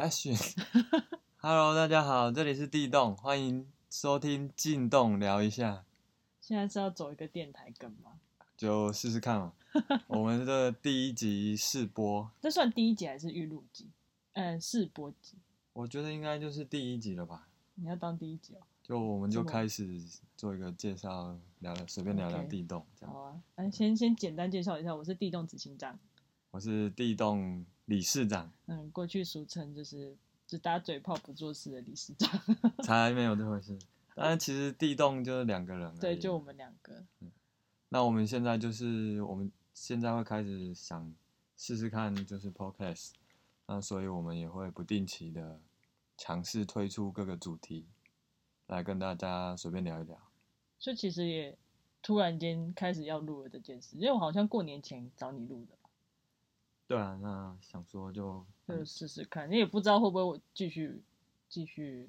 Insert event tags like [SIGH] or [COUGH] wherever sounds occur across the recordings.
Action。Hello，大家好，这里是地洞，欢迎收听进洞聊一下，现在是要走一个电台梗吗？就试试看嘛。我们的第一集试播，[LAUGHS] 这算第一集还是预录集？嗯，试播集。我觉得应该就是第一集了吧。你要当第一集哦。就我们就开始做一个介绍，聊聊随便聊聊地洞这样。好啊，哎，先先简单介绍一下，我是地洞执行长，我是地洞理事长，嗯，过去俗称就是只打嘴炮不做事的理事长。[LAUGHS] 才没有这回事。[LAUGHS] 当然，其实地洞就是两个人。对，就我们两个。那我们现在就是我们现在会开始想试试看，就是 podcast。那所以我们也会不定期的尝试推出各个主题，来跟大家随便聊一聊。所以其实也突然间开始要录了这件事，因为我好像过年前找你录的吧，对啊，那想说就就试试看，你也不知道会不会我继续继续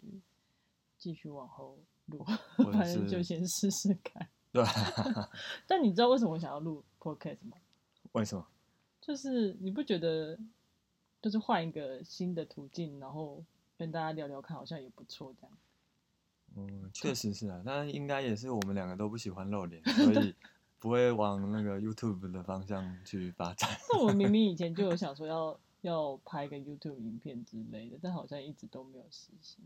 继续往后录，反正就先试试看。[LAUGHS] 对啊，[LAUGHS] 但你知道为什么我想要录 podcast 吗？为什么？就是你不觉得，就是换一个新的途径，然后跟大家聊聊看，好像也不错这样。嗯，确实是啊，但应该也是我们两个都不喜欢露脸，[LAUGHS] 所以不会往那个 YouTube 的方向去发展。那我明明以前就有 [LAUGHS] 想说要要拍个 YouTube 影片之类的，但好像一直都没有实行。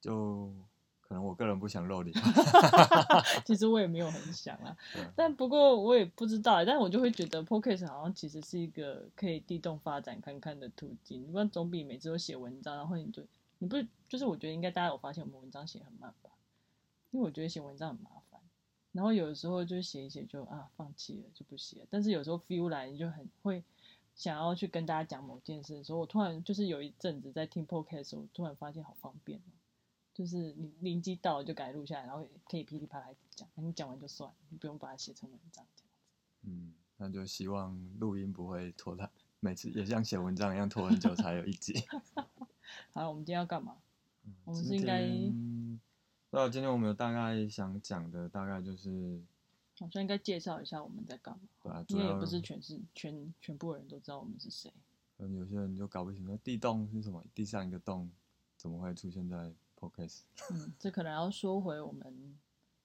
就可能我个人不想露脸。[LAUGHS] [LAUGHS] 其实我也没有很想啊但不过我也不知道，但我就会觉得 podcast 好像其实是一个可以地动发展看看的途径，不然总比每次都写文章，然后你就你不是就是我觉得应该大家有发现我们文章写很慢吧？因为我觉得写文章很麻烦，然后有的时候就写一写就啊放弃了就不写了，但是有时候 feel 来你就很会想要去跟大家讲某件事的时候，我突然就是有一阵子在听 podcast 的时候，我突然发现好方便哦。就是你灵机到了就赶紧录下来，然后可以噼里啪啦讲，你讲完就算，你不用把它写成文章这样子。嗯，那就希望录音不会拖太，每次也像写文章一样拖很久才有一集。[LAUGHS] 好，我们今天要干嘛？我们是今应该天对啊，今天我们有大概想讲的，大概就是好像应该介绍一下我们在干嘛，对啊，因为也不是全是全全部人都知道我们是谁。嗯，有些人就搞不清楚地洞是什么，地上一个洞怎么会出现在 podcast？嗯，这可能要说回我们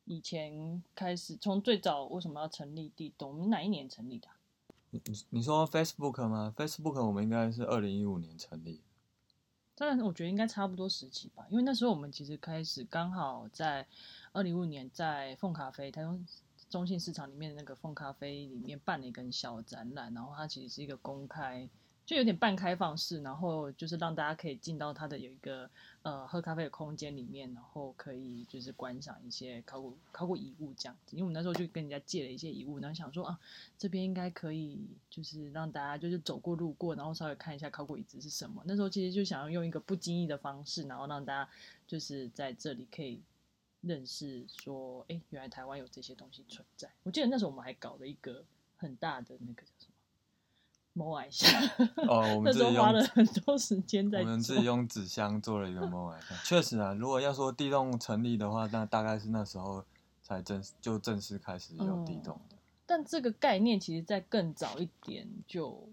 以前开始，从最早为什么要成立地洞？我们哪一年成立的啊、你你你说 Facebook 吗？Facebook 我们应该是二零一五年成立的，当然，我觉得应该差不多十几吧，因为那时候我们其实开始刚好在二零一五年在凤咖啡台中中信市场里面的那个凤咖啡里面办了一个小展览，然后它其实是一个公开，就有点半开放式，然后就是让大家可以进到它的有一个呃喝咖啡的空间里面，然后可以就是观赏一些考古考古遗物这样子。因为我们那时候就跟人家借了一些遗物，然后想说啊，这边应该可以就是让大家就是走过路过，然后稍微看一下考古遗址是什么。那时候其实就想要用一个不经意的方式，然后让大家就是在这里可以认识说，哎，原来台湾有这些东西存在。我记得那时候我们还搞了一个很大的那个叫什么某矮箱，哦，我 [LAUGHS] 那们自己用时候花了很多时间在我们自己。用纸箱做了一个 m o 确实啊，如果要说地洞成立的话，那大概是那时候才正式就正式开始有地洞的。但这个概念其实在更早一点就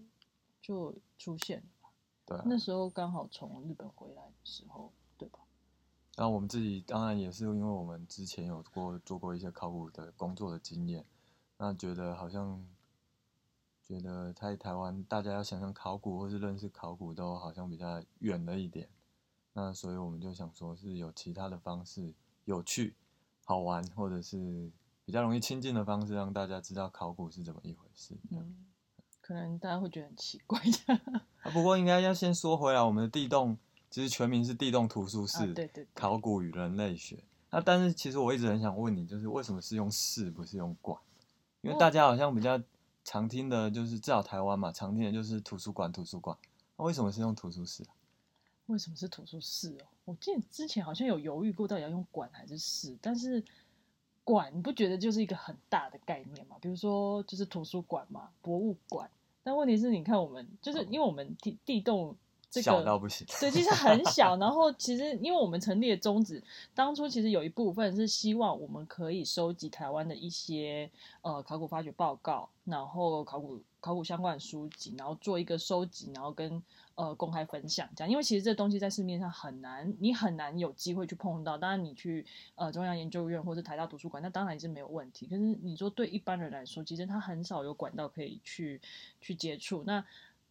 就出现了吧，对啊，那时候刚好从日本回来的时候，对吧？然后我们自己当然也是因为我们之前有过做过一些考古的工作的经验，那觉得好像觉得在台湾大家要想象考古或是认识考古都好像比较远了一点，那所以我们就想说是有其他的方式有趣、好玩，或者是比较容易亲近的方式，让大家知道考古是怎么一回事。嗯，可能大家会觉得很奇怪的。[LAUGHS] 啊，不过应该要先说回来，我们的地洞其实全名是地洞图书室。啊，对对对，考古与人类学。那但是其实我一直很想问你，就是为什么是用室不是用馆？因为哦大家好像比较常听的就是至少台湾嘛，常听的就是图书馆图书馆。那为什么是用图书室啊？为什么是图书室哦？我记得之前好像有犹豫过，到底要用馆还是室，但是馆你不觉得就是一个很大的概念嘛？比如说就是图书馆嘛，博物馆。但问题是，你看我们就是因为我们地地洞这个小到不行。对，其实很 [LAUGHS] 小。然后其实因为我们成立的宗旨，当初其实有一部分是希望我们可以收集台湾的一些呃考古发掘报告，然后考古考古相关的书籍，然后做一个收集，然后跟呃公开分享这样，因为其实这东西在市面上很难，你很难有机会去碰到。当然你去呃中央研究院或者台大图书馆，那当然是没有问题。可是你说对一般人来说，其实他很少有管道可以去去接触。那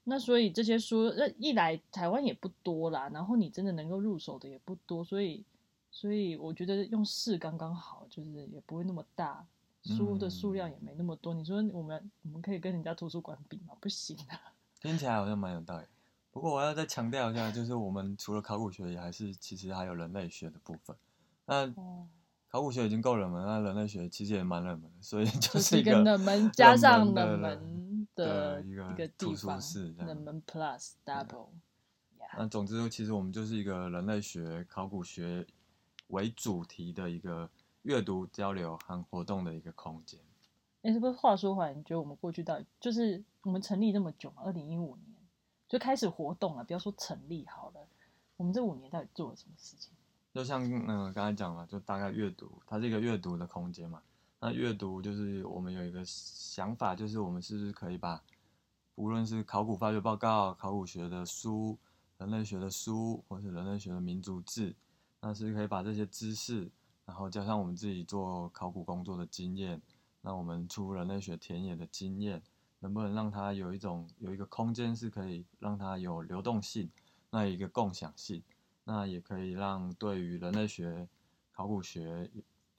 那所以这些书，那一来台湾也不多啦，然后你真的能够入手的也不多，所以所以我觉得用试刚刚好，就是也不会那么大。书的数量也没那么多，你说我们我们可以跟人家图书馆比吗？不行啊。[LAUGHS] 听起来好像蛮有道理。不过我要再强调一下，就是我们除了考古学，也还是其实还有人类学的部分。那考古学已经够冷门，那人类学其实也蛮冷门的，所以就是一个冷门加上冷门的一个地方，那门 plus double。那总之，其实我们就是一个人类学、考古学为主题的一个。阅读交流和活动的一个空间。哎，是不是？话说回来，你觉得我们过去到底就是我们成立这么久，二零一五年就开始活动了，不要说成立好了，我们这五年到底做了什么事情？就像那个刚才讲了，就大概阅读，它是一个阅读的空间嘛。那阅读就是我们有一个想法，就是我们是不是可以把无论是考古发掘报告、考古学的书、人类学的书，或是人类学的民族志，那是可以把这些知识。然后加上我们自己做考古工作的经验，那我们出人类学田野的经验，能不能让它有一种有一个空间是可以让它有流动性，那一个共享性，那也可以让对于人类学、考古学，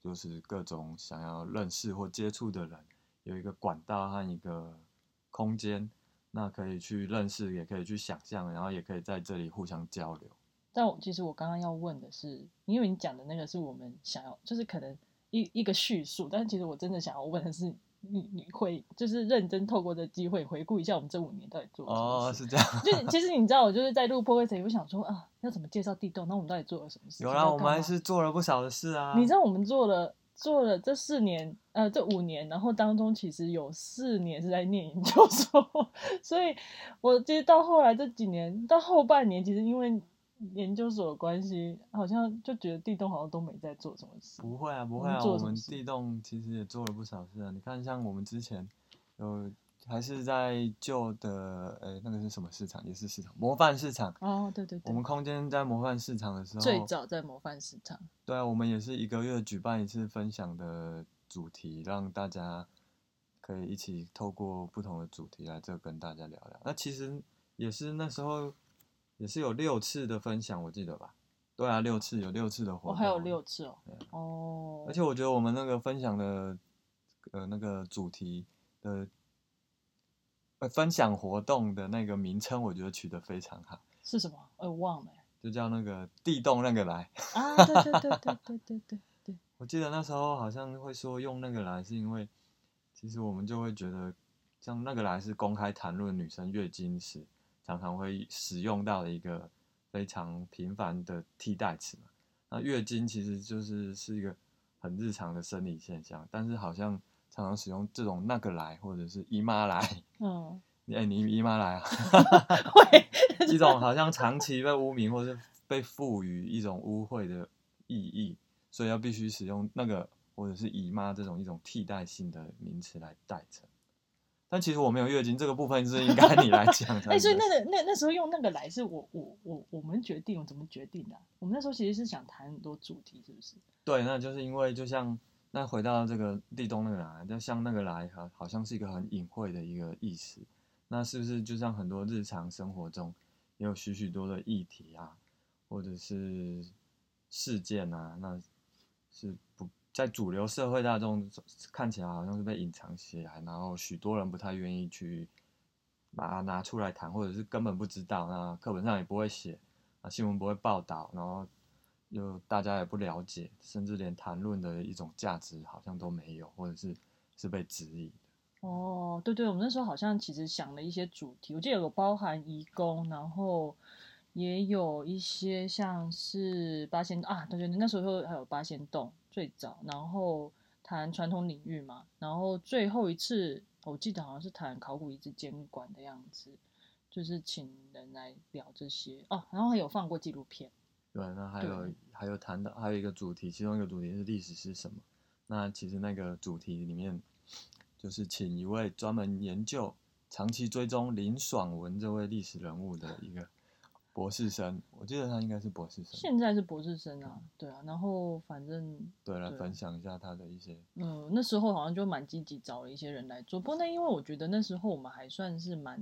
就是各种想要认识或接触的人，有一个管道和一个空间，那可以去认识，也可以去想象，然后也可以在这里互相交流。但我其实我刚刚要问的是，因为你讲的那个是我们想要，就是可能一一个叙述。但是其实我真的想要问的是，你你会就是认真透过这机会回顾一下我们这五年到底做了什么？哦，是这样。就其实你知道，我就是在录播会前，我想说啊，要怎么介绍地洞？那我们到底做了什么事？有啦，我们还是做了不少的事啊。你知道我们做了做了这四年，呃，这五年，然后当中其实有四年是在念研究所，[LAUGHS] 所以我其实到后来这几年到后半年，其实因为。研究所的关系，好像就觉得地洞好像都没在做什么事。不会啊，不会啊，我们地洞其实也做了不少事啊。你看，像我们之前有还是在旧的，呃，那个是什么市场？也是市场，模范市场。哦，对对对。我们空间在模范市场的时候，最早在模范市场。对啊，我们也是一个月举办一次分享的主题，让大家可以一起透过不同的主题来这跟大家聊聊。那其实也是那时候。也是有六次的分享，我记得吧？对啊，六次有六次的活动，还有六次哦。哦。而且我觉得我们那个分享的，呃，那个主题的，呃，分享活动的那个名称，我觉得取得非常好。是什么？我忘了。就叫那个地洞那个来。啊，对对对对对对对对。我记得那时候好像会说用那个来，是因为其实我们就会觉得，像那个来是公开谈论女生月经时。常常会使用到的一个非常频繁的替代词嘛。那月经其实就是是一个很日常的生理现象，但是好像常常使用这种那个来或者是姨妈来，嗯，[LAUGHS] 哎，你姨妈来啊，[LAUGHS] 会 [LAUGHS] 一种好像长期被污名或是被赋予一种污秽的意义，所以要必须使用那个或者是姨妈这种一种替代性的名词来代称。但其实我没有月经这个部分是应该你来讲的。[LAUGHS] 哎，所以那个那那时候用那个来是我我我我们决定，我怎么决定的？我们那时候其实是想谈很多主题，是不是？对，那就是因为就像那回到这个地洞那个来，就像那个来哈，好像是一个很隐晦的一个意思。那是不是就像很多日常生活中也有许许多的议题啊，或者是事件啊？那是不？在主流社会大众看起来好像是被隐藏起来，然后许多人不太愿意去把它拿出来谈，或者是根本不知道，那课本上也不会写，啊新闻不会报道，然后又大家也不了解，甚至连谈论的一种价值好像都没有，或者是是被质疑的。哦，对对，我们那时候好像其实想了一些主题，我记得有包含移工，然后也有一些像是八仙啊，对对，那时候还有八仙洞。最早，然后谈传统领域嘛，然后最后一次我记得好像是谈考古遗址监管的样子，就是请人来聊这些哦，然后还有放过纪录片。对，那还有还有谈到还有一个主题，其中一个主题是历史是什么？那其实那个主题里面就是请一位专门研究、长期追踪林爽文这位历史人物的一个博士生，我记得他应该是博士生。现在是博士生啊，对啊，然后反正对，来分享一下他的一些，嗯，那时候好像就蛮积极找了一些人来做，不过那因为我觉得那时候我们还算是蛮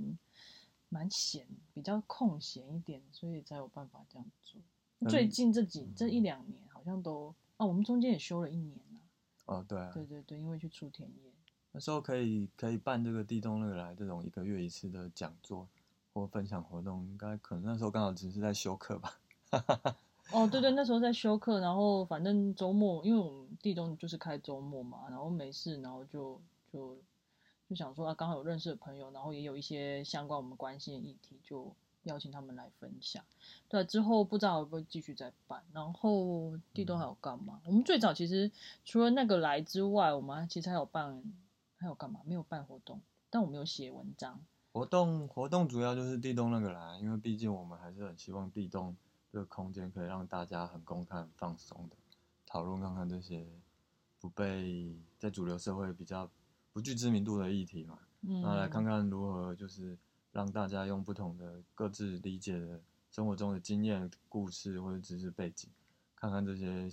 蛮闲，比较空闲一点，所以才有办法这样做。嗯最近这几这一两年好像都啊，我们中间也休了一年啊。哦，对啊，对对对，因为去出田野。那时候可以可以办这个地动乐来这种一个月一次的讲座或分享活动，应该可能那时候刚好只是在休课吧。[LAUGHS] 哦，对对，那时候在休课，然后反正周末，因为我们地中就是开周末嘛，然后没事，然后就就就想说啊，刚好有认识的朋友，然后也有一些相关我们关心的议题，就邀请他们来分享。对，之后不知道会不会继续再办。然后地中还有干嘛？我们最早其实除了那个来之外，我们其实还有办，还有干嘛？没有办活动，但我们有写文章。活动活动主要就是地洞那个啦，因为毕竟我们还是很希望地洞这个空间可以让大家很公开、很放松的讨论看看这些不被在主流社会比较不具知名度的议题嘛。嗯，那来看看如何就是让大家用不同的各自理解的生活中的经验、故事或者知识背景，看看这些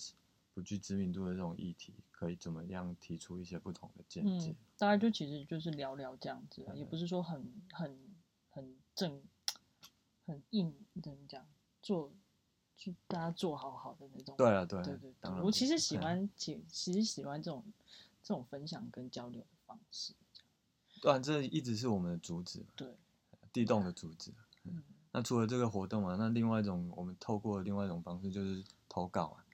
不具知名度的这种议题，可以怎么样提出一些不同的见解嗯。，大家就其实就是聊聊这样子也不是说很很很正很硬怎么讲做就大家做好好的那种。对啊，对啊对对当然，我其实喜欢其其实喜欢这种这种分享跟交流的方式。对啊，这一直是我们的主旨，对，地动的主旨。嗯，那除了这个活动啊，那另外一种我们透过另外一种方式就是投稿啊。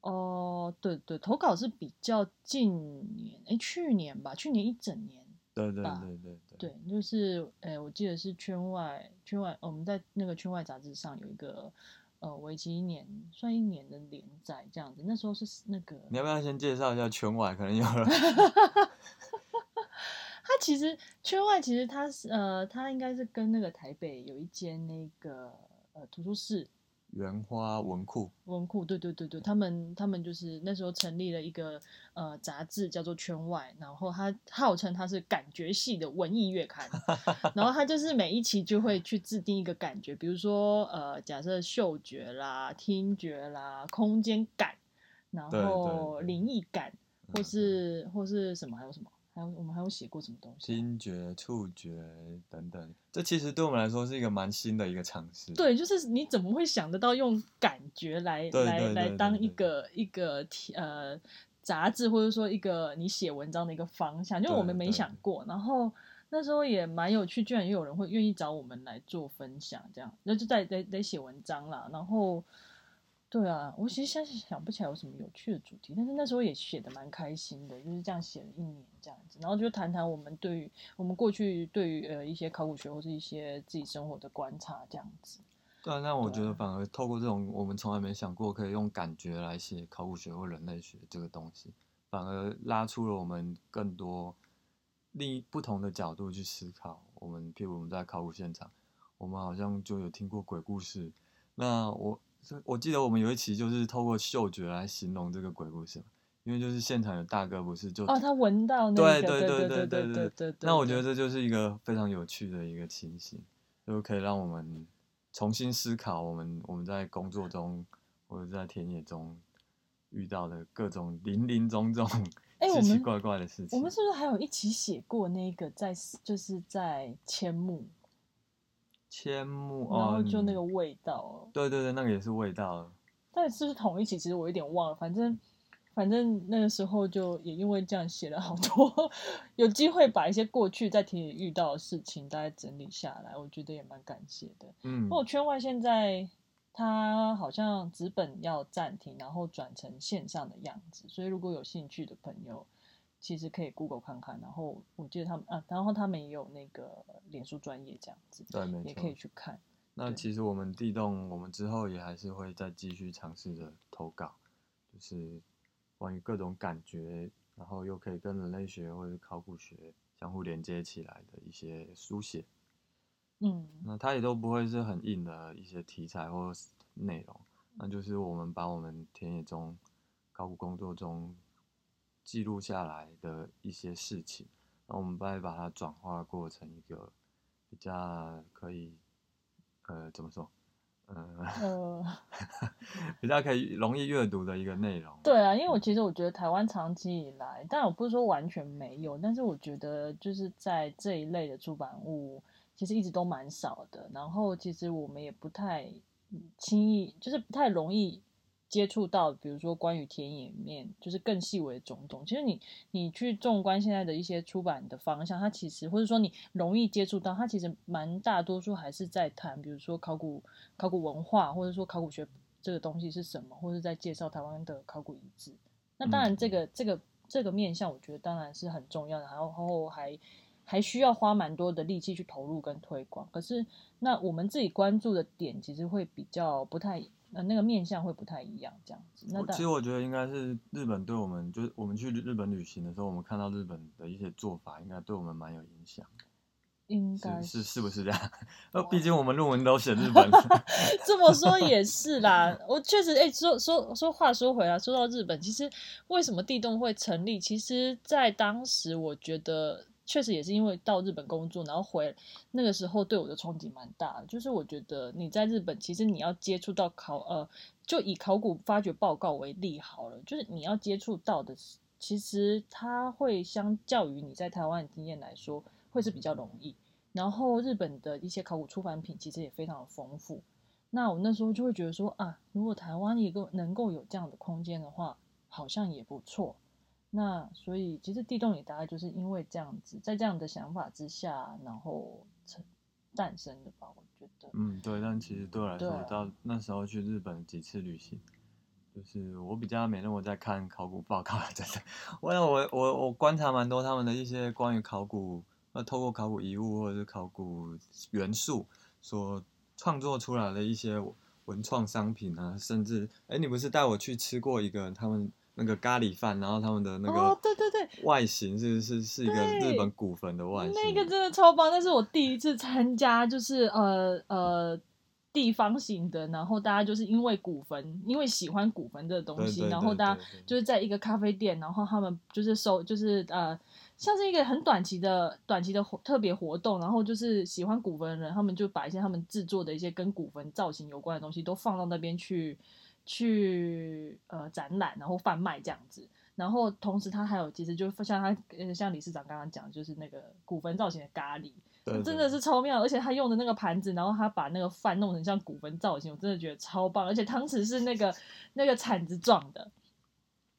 哦，对对，投稿是比较近年，哎，去年吧，去年一整年。对对吧对对对。对，就是，哎，我记得是圈外圈外，我们在那个圈外杂志上有一个，呃，为期一年，算一年的连载这样子。那时候是那个，你要不要先介绍一下圈外？可能有人它 [LAUGHS] 其实圈外其实它是，呃，它应该是跟那个台北有一间那个呃图书室原花文库。文库，对对对对，他们他们就是那时候成立了一个呃杂志叫做圈外，然后他号称他是感觉系的文艺月刊，[LAUGHS] 然后他就是每一期就会去制定一个感觉，比如说呃假设嗅觉啦、听觉啦、空间感，然后灵异感，或嗯。是或是什么还有什么，还有我们还有写过什么东西啊？听觉、触觉等等，这其实对我们来说是一个蛮新的一个尝试。对，就是你怎么会想得到用感觉来来来当一个一个题呃杂志，或者说一个你写文章的一个方向，就我们没想过。然后那时候也蛮有趣，居然也有人会愿意找我们来做分享，这样那就在在在写文章啦。然后对啊，我其实现在想不起来有什么有趣的主题，但是那时候也写的蛮开心的，就是这样写了一年这样子，然后就谈谈我们对于我们过去对于呃一些考古学或是一些自己生活的观察这样子。对啊，那我觉得反而透过这种我们从来没想过可以用感觉来写考古学或人类学这个东西，反而拉出了我们更多另一不同的角度去思考。我们譬如我们在考古现场，我们好像就有听过鬼故事。那我我记得我们有一期就是透过嗅觉来形容这个鬼故事，因为就是现场有大哥不是，就哦，他闻到，对对对对对对对，那我觉得这就是一个非常有趣的一个情形，就可以让我们重新思考我们我们在工作中，或者在田野中遇到的各种林林总总，[LAUGHS] 奇奇怪怪的事情。我们是不是还有一起写过那个在，就是在千木。千木然后哦，就那个味道哦，对对对，那个也是味道。但是不是同一期？其实我有点忘了，反正反正那个时候就也因为这样写了好多，[LAUGHS] 有机会把一些过去在田野遇到的事情大概整理下来，我觉得也蛮感谢的。嗯不，过圈外现在它好像纸本要暂停，然后转成线上的样子，所以如果有兴趣的朋友，其实可以 Google 看看。然后我记得他们啊，然后他们也有那个脸书专业这样子，对，没也可以。去看。那其实我们地洞，我们之后也还是会再继续尝试着投稿，就是关于各种感觉，然后又可以跟人类学或者考古学相互连接起来的一些书写。嗯那它也都不会是很硬的一些题材或是内容，那就是我们把我们田野中、考古工作中记录下来的一些事情，然后我们再把它转化过成一个比较可以，呃，怎么说，嗯，呃，[LAUGHS] 比较可以容易阅读的一个内容。对啊，因为我其实我觉得台湾长期以来，但我不是说完全没有，但是我觉得就是在这一类的出版物，其实一直都蛮少的。然后其实我们也不太轻易，就是不太容易接触到，比如说关于田野面，就是更细微的种种。其实你你去纵观现在的一些出版的方向，它其实或者说你容易接触到，它其实蛮大多数还是在谈，比如说考古考古文化，或者说考古学这个东西是什么，或者在介绍台湾的考古遗址。那当然，这个、这个这个面向，我觉得当然是很重要的，然后还还需要花蛮多的力气去投入跟推广。可是，那我们自己关注的点，其实会比较不太呃那个面向会不太一样，这样子。那其实我觉得应该是日本对我们，就是我们去日本旅行的时候，我们看到日本的一些做法，应该对我们蛮有影响。应该是是是不是这样？[LAUGHS] 呃，毕竟我们论文都写日本。[LAUGHS] 这么说也是啦，我确实哎、说说说话说回来，说到日本，其实为什么地洞会成立？其实，在当时我觉得确实也是因为到日本工作，然后回那个时候对我的冲击蛮大的。就是我觉得你在日本，其实你要接触到考呃，就以考古发掘报告为例好了，就是你要接触到的，其实它会相较于你在台湾的经验来说，会是比较容易。然后日本的一些考古出版品其实也非常的丰富。那我那时候就会觉得说啊，如果台湾一个能够有这样的空间的话，好像也不错。那所以其实地洞也大概就是因为这样子，在这样的想法之下，然后成诞生的吧，我觉得。嗯，对，但其实对我来说，啊到那时候去日本几次旅行，就是我比较没那么在看考古报告，真的。我我我我观察蛮多他们的一些关于考古，那，透过考古遗物或者是考古元素所创作出来的一些文创商品啊，甚至，哎，你不是带我去吃过一个他们那个咖喱饭，然后他们的那哦个，对对对，外形是是是一个日本古坟的外形，那个真的超棒，那是我第一次参加，就是呃呃地方型的，然后大家就是因为古坟，因为喜欢古坟这个东西，对对对然后大家就是在一个咖啡店，然后他们就是收，就是呃，像是一个很短期的短期的活特别活动，然后就是喜欢古坟的人，他们就把一些他们制作的一些跟古坟造型有关的东西都放到那边去去呃展览，然后贩卖这样子。然后同时，他还有其实就像他呃像理事长刚刚讲，就是那个古坟造型的咖喱，对对真的是超妙，而且他用的那个盘子，然后他把那个饭弄成像古坟造型，我真的觉得超棒，而且汤匙是那个那个铲子状的，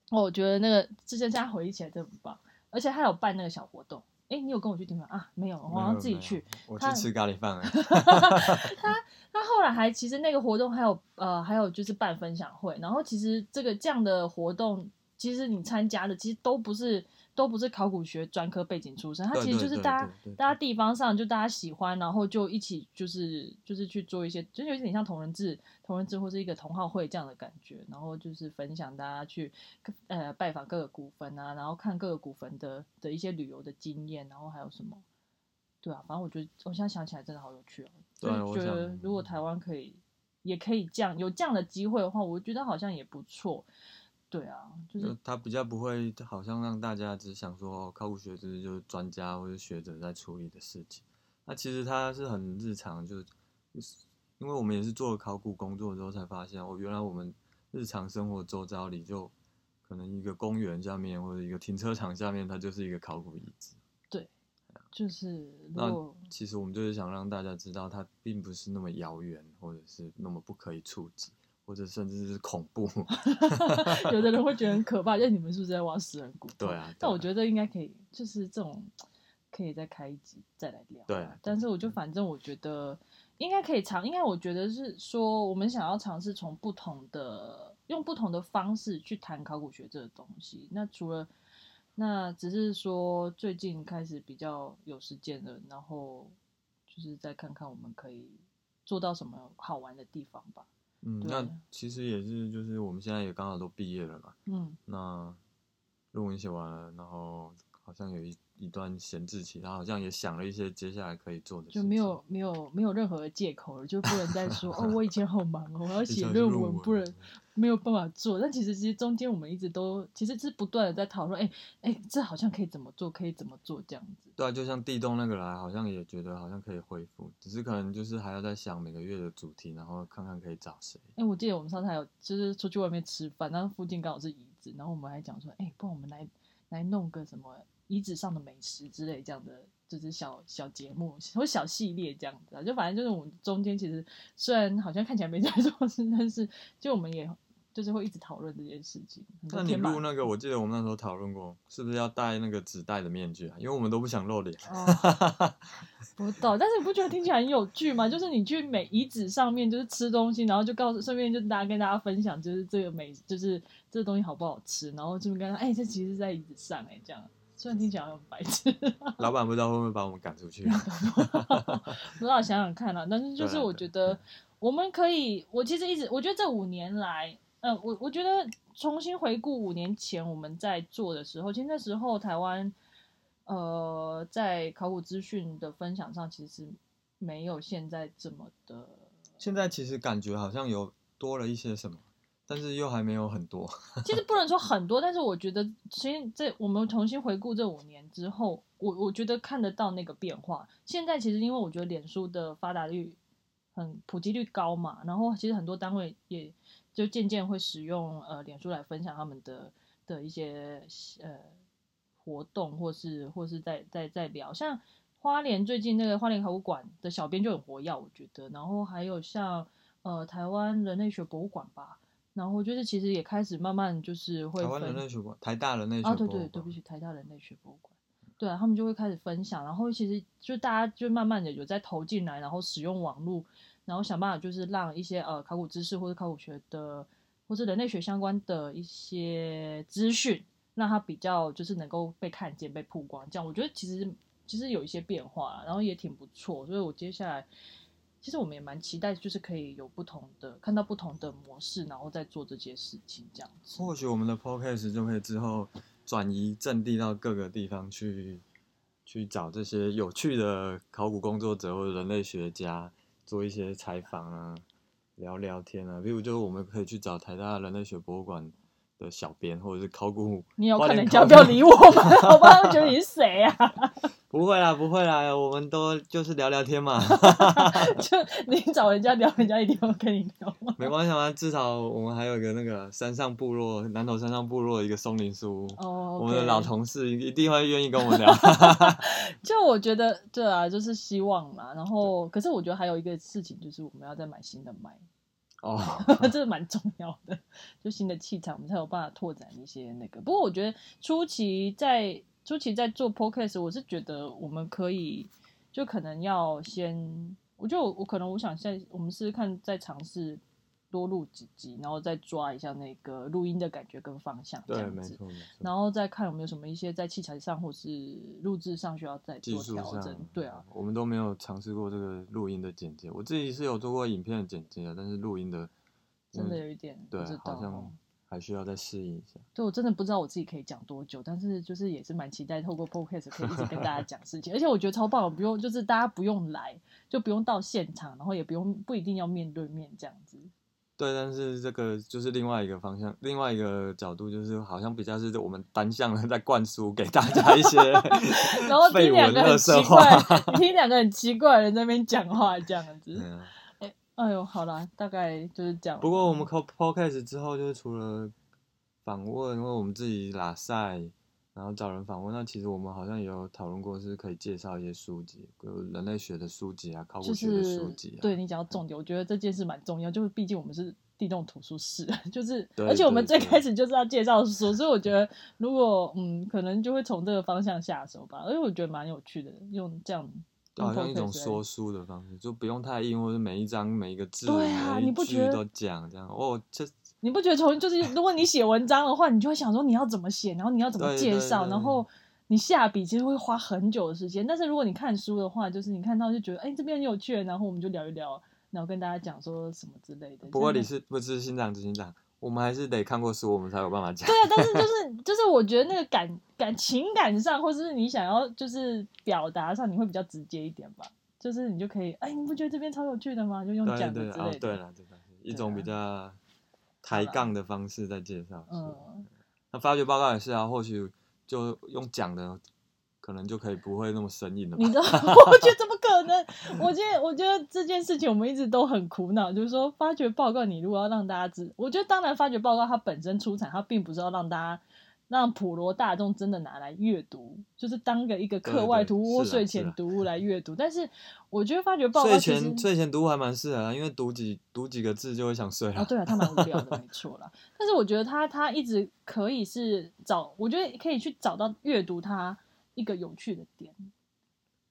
哦，我觉得那个之前现在回忆起来真的很棒，而且他有办那个小活动，哎，你有跟我去订吗？啊，没有，我好像自己去。我去吃咖喱饭了。[LAUGHS] [LAUGHS] 他后来还其实那个活动还有呃还有就是办分享会，然后其实这个这样的活动，其实你参加的其实都不是都不是考古学专科背景出身，他其实就是大家大家地方上就大家喜欢，然后就一起就是就是去做一些，就是有点像同人志同人志或是一个同好会这样的感觉，然后就是分享大家去呃拜访各个古坟啊，然后看各个古坟的的一些旅游的经验，然后还有什么。对啊，反正我觉得我现在想起来真的好有趣哦。对就是觉得如果台湾可以，也可以这样有这样的机会的话，我觉得好像也不错。对啊，就是他比较不会，好像让大家只想说哦考古学就是就是专家或者学者在处理的事情。那其实他是很日常，就是因为我们也是做了考古工作之后才发现，哦，原来我们日常生活周遭里就可能一个公园下面或者一个停车场下面，它就是一个考古遗址。对就是那其实我们就是想让大家知道，它并不是那么遥远，或者是那么不可以触及，或者甚至是恐怖。[LAUGHS] [LAUGHS] 有的人会觉得很可怕，就你们是不是在挖死人骨头？对啊，但我觉得应该可以，就是这种可以再开一集再来聊。对啊但是我就反正我觉得应该可以尝，应该我觉得是说我们想要尝试从不同的用不同的方式去谈考古学这个东西。那除了那只是说最近开始比较有时间了，然后就是再看看我们可以做到什么好玩的地方吧。嗯，那其实也是，就是我们现在也刚好都毕业了嘛。嗯，那论文写完了，然后好像有一一段闲置期，他好像也想了一些接下来可以做的事情，就没有没有没有任何的借口了，就不能再说哦，[LAUGHS] 我以前好忙哦，我要写论文，不能没有办法做。但其实其实中间我们一直都其实是不断的在讨论，哎哎，这好像可以怎么做，可以怎么做这样子。对啊，就像地洞那个来，好像也觉得好像可以恢复，只是可能就是还要再想每个月的主题，然后看看可以找谁。哎，我记得我们上次还有就是出去外面吃饭，然后附近刚好是椅子，然后我们还讲说，哎，不然我们来来弄个什么椅子上的美食之类这样的。就是小小节目或小系列这样子啊，就反正就是我们中间其实虽然好像看起来没在做事，但是就我们也就是会一直讨论这件事情。那你录那个，我记得我们那时候讨论过，是不是要戴那个纸袋的面具啊？因为我们都不想露脸。[LAUGHS] 不懂，但是你不觉得听起来很有趣吗？就是你去美遗址上面就是吃东西，然后就告诉顺便就大家跟大家分享，就是这个美就是这个东西好不好吃，然后顺便跟他哎，这其实是在椅子上哎这样。虽然听起来很白痴，[LAUGHS] 老板不知道会不会把我们赶出去？不知道想想看啊。但是就是我觉得我们可以，我其实一直我觉得这五年来，嗯，我我觉得重新回顾五年前我们在做的时候，其实那时候台湾呃在考古资讯的分享上，其实没有现在这么的。现在其实感觉好像有多了一些什么。但是又还没有很多，[LAUGHS] 其实不能说很多，但是我觉得，其实这我们重新回顾这五年之后，我我觉得看得到那个变化。现在其实因为我觉得脸书的发达率很普及率高嘛，然后其实很多单位也就渐渐会使用呃脸书来分享他们的的一些呃活动，或是或是在在在聊，像花莲最近那个花莲考古馆的小编就很活跃，我觉得，然后还有像呃台湾人类学博物馆吧。然后就是其实也开始慢慢就是会台湾人类学馆、台大人类学啊，对对，对不起，台大人类学博物馆，对啊，他们就会开始分享，然后其实就大家就慢慢的有在投进来，然后使用网络，然后想办法就是让一些呃考古知识或者考古学的或者人类学相关的一些资讯，让它比较就是能够被看见、被曝光，这样我觉得其实其实有一些变化，然后也挺不错，所以我接下来。其实我们也蛮期待，就是可以有不同的看到不同的模式，然后再做这些事情这样子。或许我们的 podcast 就可以之后转移阵地到各个地方去，去找这些有趣的考古工作者或者人类学家做一些采访啊，聊聊天啊。比如就是我们可以去找台大人类学博物馆的小编，或者是考古。你有可能要不要理我吗？[LAUGHS] 我不知道觉得你是谁啊。[LAUGHS] 不会啦，不会啦，我们都就是聊聊天嘛。[LAUGHS] 就你找人家聊，人家一定会跟你聊。没关系嘛，至少我们还有一个那个山上部落，南投山上部落的一个松林书。哦。我们的老同事一定会愿意跟我们聊。就我觉得，对啊，就是希望嘛。然后，可是我觉得还有一个事情，就是我们要再买新的麦。哦。[LAUGHS] 这个蛮重要的，就新的气场，我们才有办法拓展一些那个。不过我觉得初期在。初期在做 podcast，我是觉得我们可以，就可能要先，我觉得我我可能我想现在我们试试看，再尝试多录几集，然后再抓一下那个录音的感觉跟方向，这样子，然后再看有没有什么一些在器材上或是录制上需要再做调整，对啊，我们都没有尝试过这个录音的剪接，我自己是有做过影片的剪接啊，但是录音的真的有一点，对，好像。还需要再适应一下。对，我真的不知道我自己可以讲多久，但是就是也是蛮期待透过 podcast 可以一直跟大家讲事情，[LAUGHS] 而且我觉得超棒，不用就是大家不用来，就不用到现场，然后也不用不一定要面对面这样子。对，但是这个就是另外一个方向，另外一个角度就是好像比较是我们单向的 [LAUGHS] 在灌输给大家一些，[LAUGHS] 然后听两个很奇怪，[LAUGHS] 听两个很奇怪的人在那边讲话这样子。哎呦，好啦，大概就是这样。不过我们靠 podcast 之后，就是除了访问，因为我们自己拉赛，然后找人访问。那其实我们好像也有讨论过，是可以介绍一些书籍，有人类学的书籍啊，考古学的书籍。对你讲到重点，我觉得这件事蛮重要，就是毕竟我们是地动图书室，[LAUGHS] 就是而且我们最开始就是要介绍书，所以我觉得如果嗯，可能就会从这个方向下手吧。而且我觉得蛮有趣的，用这样。好像一种说书的方式，就不用太硬，或者每一章每一个字每一句都讲这样。哦，这你不觉得从就是如果你写文章的话，你就会想说你要怎么写，然后你要怎么介绍，然后你下笔其实会花很久的时间。但是如果你看书的话，就是你看到就觉得哎这边很有趣，然后我们就聊一聊，然后跟大家讲说什么之类的。不过你是不是心长执行长？我们还是得看过书，我们才有办法讲。对啊，但是就 [LAUGHS] 是就是，我觉得那个感感情感上，或者是你想要就是表达上，你会比较直接一点吧。就是你就可以，哎，你不觉得这边超有趣的吗？就用讲的之类的。对了，对了，一种比较抬杠的方式在介绍。嗯，那发掘报告也是啊，或许就用讲的，可能就可以不会那么生硬了吧你？知道，[LAUGHS] 我觉得怎么可能？我觉得，我觉得这件事情我们一直都很苦恼，就是说发掘报告，你如果要让大家知，我觉得当然发掘报告它本身出产，它并不是要让大家让普罗大众真的拿来阅读，就是当个一个课外读物睡前读物来阅读。但是我觉得发掘报告睡前睡前读物还蛮适合啊，因为读几读几个字就会想睡了。啊，对啊，他蛮无聊的，没错啦。但是我觉得他他一直可以是找，我觉得可以去找到阅读它一个有趣的点。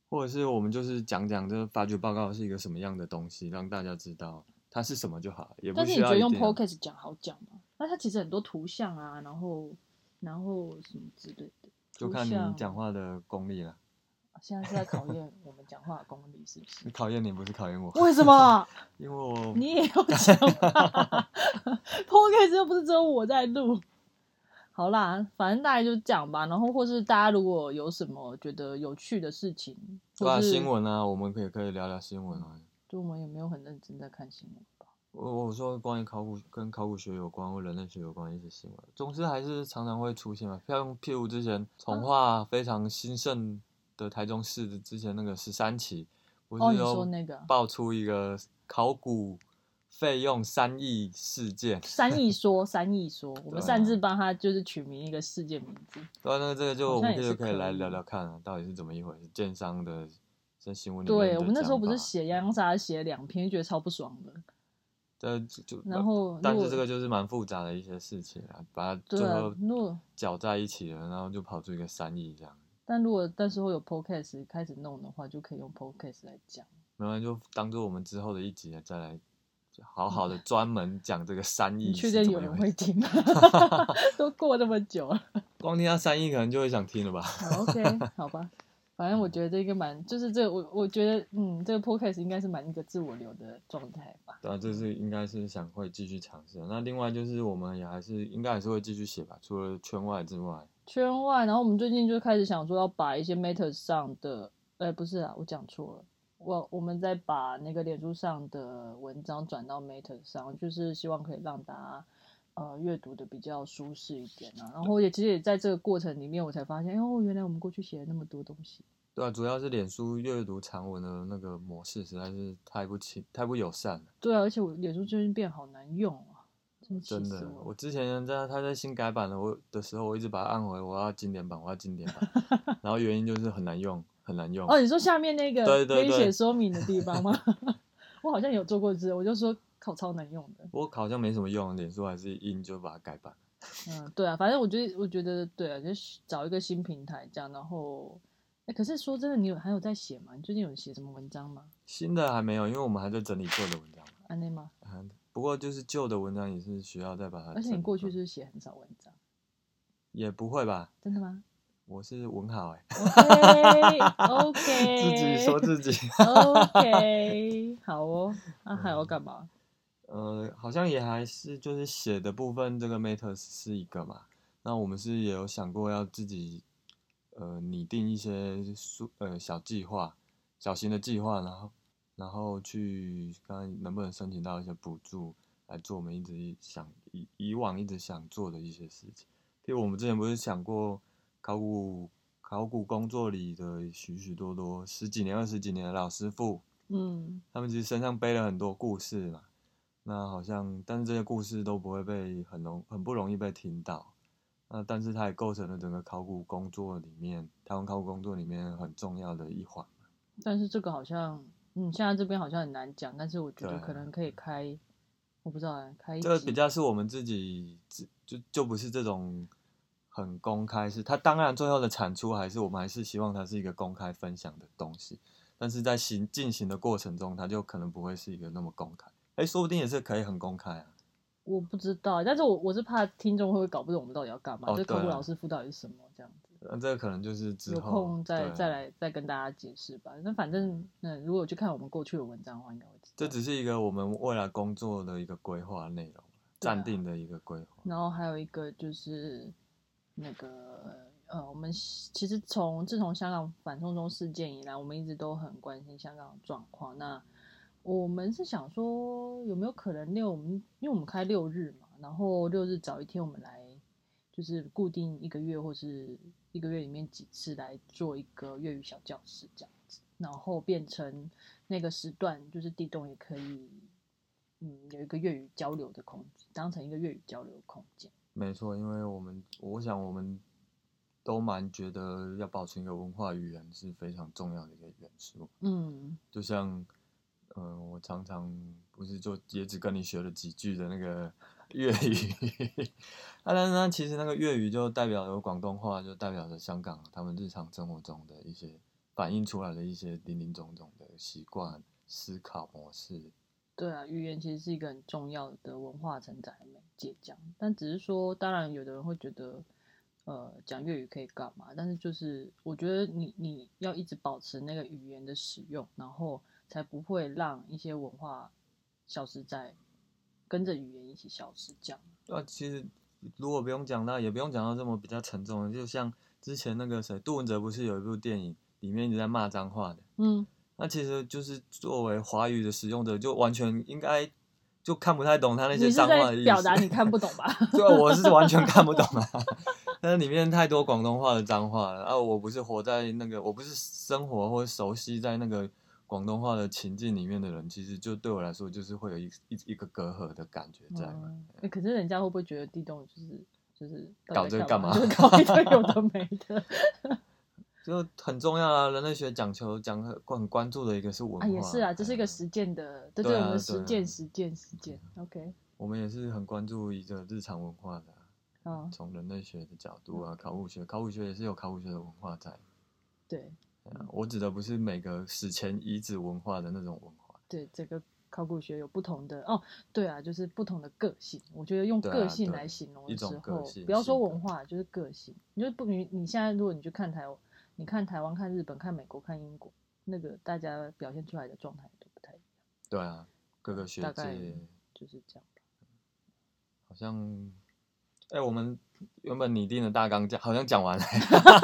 或者是我们就是讲讲这个发掘报告是一个什么样的东西，让大家知道它是什么就好，也不但是需你觉得用要一定要 podcast 讲好讲吗？那它其实很多图像啊，然后然后什么之类的，就看你讲话的功力了。现在是在考验我们讲话的功力，是不是？[LAUGHS] 考验你不是考验我，为什么？因为我 [LAUGHS] 你也要讲话？[LAUGHS] podcast 又不是只有我在录。好啦，反正大概就这样吧。然后或是大家如果有什么觉得有趣的事情，对啊新闻啊，我们可以可以聊聊新闻啊。就我们也没有很认真在看新闻吧。我我说关于考古跟考古学有关或人类学有关的一些新闻，总之还是常常会出现嘛。像譬如之前从化非常兴盛的台中市的之前那个十三期，不是有说那个爆出一个考古费用三亿事件？三亿 [LAUGHS] 说，三亿说，我们擅自帮他就是取名一个事件名字。对啊，那这个就我们可以像也是可以来聊聊看啊，到底是怎么一回事？建商的在新闻里面的对我们那时候不是写洋洋洒洒写两篇，觉得超不爽的。这就就然后但是这个就是蛮复杂的一些事情啊，把它最后，搅在一起了，然后就跑出一个三亿这样。但如果到时候有 podcast 开始弄的话，就可以用 podcast 来讲。没关系，就当做我们之后的一集再来好好的专门讲这个三亿你确定有人会。听吗？[LAUGHS] 都过那么久了。[LAUGHS] 光听到三亿可能就会想听了吧？好 OK，好吧。反正我觉得这个蛮，就是这个我我觉得，嗯，这个 podcast 应该是蛮一个自我流的状态吧。对啊，这是应该是想会继续尝试。那另外就是我们也还是应该还是会继续写吧，除了圈外之外。圈外，然后我们最近就开始想说要把一些 Meta 上的，呃，不是啊，我讲错了，我我们再把那个脸书上的文章转到 Meta 上，就是希望可以让大家呃阅读的比较舒适一点啊。然后也其实也在这个过程里面，我才发现，哦，原来我们过去写了那么多东西。对啊，主要是脸书阅读长文的那个模式实在是太不亲、太不友善了。对啊，而且我脸书最近变好难用啊，真真的，我我之前在他在新改版的我的时候，我一直把它按回我要经典版，我要经典版，[LAUGHS] 然后原因就是很难用，很难用。哦，你说下面那个可以写说明的地方吗？[LAUGHS] 我好像有做过一次，我就说靠超能用的。不过好像没什么用，脸书还是硬就把它改版。[LAUGHS] 嗯，对啊，反正我觉得，我觉得对啊，就是找一个新平台这样，然后，哎，可是说真的，你有还有在写吗？你最近有写什么文章吗？新的还没有，因为我们还在整理旧的文章。安内吗？嗯，不过就是旧的文章也是需要再把它。而且你过去是写很少文章，也不会吧？真的吗我是文好哎、？OK OK，[LAUGHS] 自己说自己。[LAUGHS] OK，好哦。那还要干嘛？呃，好像也还是就是写的部分，这个 Meta 是一个嘛。那我们是也有想过要自己呃拟定一些数呃小计划、小型的计划，然后然后去看看能不能申请到一些补助来做我们一直想以以往一直想做的一些事情。譬如我们之前不是想过考古考古工作里的许许多多十几年、二十几年的老师傅，嗯，他们其实身上背了很多故事嘛，那好像，但是这些故事都不会被很容很不容易被听到，那但是它也构成了整个考古工作里面，台湾考古工作里面很重要的一环。但是这个好像，嗯，现在这边好像很难讲，但是我觉得可能可以开，我不知道啊，开一这个比较是我们自己自就就不是这种很公开，是它当然最后的产出还是我们还是希望它是一个公开分享的东西，但是在行进行的过程中，它就可能不会是一个那么公开，哎，说不定也是可以很公开啊。我不知道，但是我我是怕听众会不会搞不懂我们到底要干嘛，哦这考古对啊老师傅到底是什么这样子。那这个可能就是之后有后空再再来再跟大家解释吧。那反正，那，如果去看我们过去的文章的话，应该会知道。这只是一个我们未来工作的一个规划内容，暂定的一个规划。然后还有一个就是那个呃，我们其实从自从香港反送中事件以来，我们一直都很关心香港的状况。那我们是想说，有没有可能六我们因为我们开六日嘛，然后六日早一天我们来，就是固定一个月或是一个月里面几次来做一个粤语小教室这样子，然后变成那个时段，就是地洞也可以，嗯，有一个粤语交流的空间，当成一个粤语交流的空间。没错，因为我们我想我们都蛮觉得要保存一个文化语言是非常重要的一个元素。嗯就像，嗯、我常常不是就也只跟你学了几句的那个粤语，[LAUGHS] 啊，但是呢，其实那个粤语就代表有广东话，就代表着香港他们日常生活中的一些反映出来的一些林林总总的习惯、思考模式。对啊，语言其实是一个很重要的文化承载的媒介，这样。但只是说，当然有的人会觉得，呃，讲粤语可以干嘛？但是就是我觉得你你要一直保持那个语言的使用，然后才不会让一些文化消失在跟着语言一起消失，这样。啊，其实如果不用讲到，也不用讲到这么比较沉重的，就像之前那个谁，杜文泽不是有一部电影，里面一直在骂脏话的，嗯，那其实就是作为华语的使用者，就完全应该就看不太懂他那些脏话的意思。表达你看不懂吧？[LAUGHS] 对啊，我是完全看不懂啊。[LAUGHS] 但是里面太多广东话的脏话了，啊，我不是活在那个，我不是生活或者熟悉在那个广东话的情境里面的人，其实就对我来说，就是会有一一一个隔阂的感觉在嘛。嗯欸可是人家会不会觉得地洞就是就是搞这个干嘛就是搞一堆有的没的。[LAUGHS] 就很重要啊，人类学讲求讲很很关注的一个是文化，啊，也是啊，这是一个嗯实践的，对对啊我们实践、实践、实践。OK，我们也是很关注一个日常文化的从人类学的角度啊，考古学，考古学也是有考古学的文化在。对我指的不是每个史前遗址文化的那种文化，对，这个考古学有不同的哦，对啊，就是不同的个性。我觉得用个性来形容的时候，不要说文化，就是个性。你就不你你现在如果你去看台，你看台湾、看日本、看美国、看英国，那个大家表现出来的状态都不太一样，对啊，各个学大概界就是这样吧。好像，哎、我们原本拟定的大纲讲好像讲完了，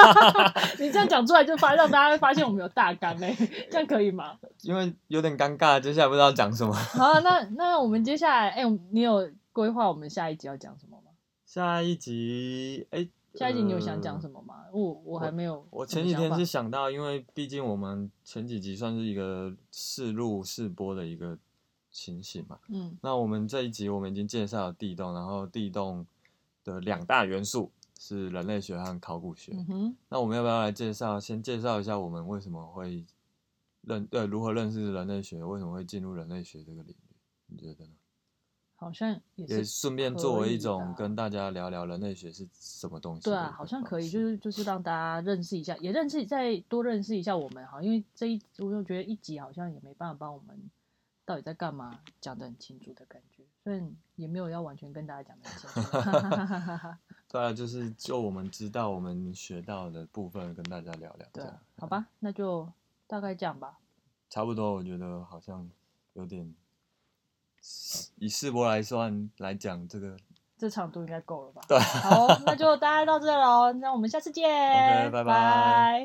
[LAUGHS] 你这样讲出来，就发让大家发现我们有大纲嘞，[LAUGHS] 这样可以吗？因为有点尴尬，接下来不知道讲什么。[LAUGHS] 好啊，那那我们接下来，哎、你有规划我们下一集要讲什么吗？下一集，哎、下一集你有想讲？什么吗？我我还没有。我前几天是想到，因为毕竟我们前几集算是一个试录试播的一个情形嘛。嗯那我们这一集我们已经介绍了地洞，然后地洞的两大元素是人类学和考古学。那我们要不要来介绍？先介绍一下我们为什么会认呃如何认识人类学，为什么会进入人类学这个领域？你觉得呢？好像也也是顺便作为一种跟大家聊聊人类学是什么东西。对啊，好像可以，就是就是让大家认识一下，也认识再多认识一下我们哈，因为这一我就觉得一集好像也没办法帮我们到底在干嘛讲的很清楚的感觉，虽然也没有要完全跟大家讲得很清楚。哈哈哈哈哈对啊，就是就我们知道我们学到的部分跟大家聊聊。这样，好吧，那就大概这样吧。差不多，我觉得好像有点以世博来算来讲，这个这长度应该够了吧？对好，那就大家到这喽，那我们下次见拜拜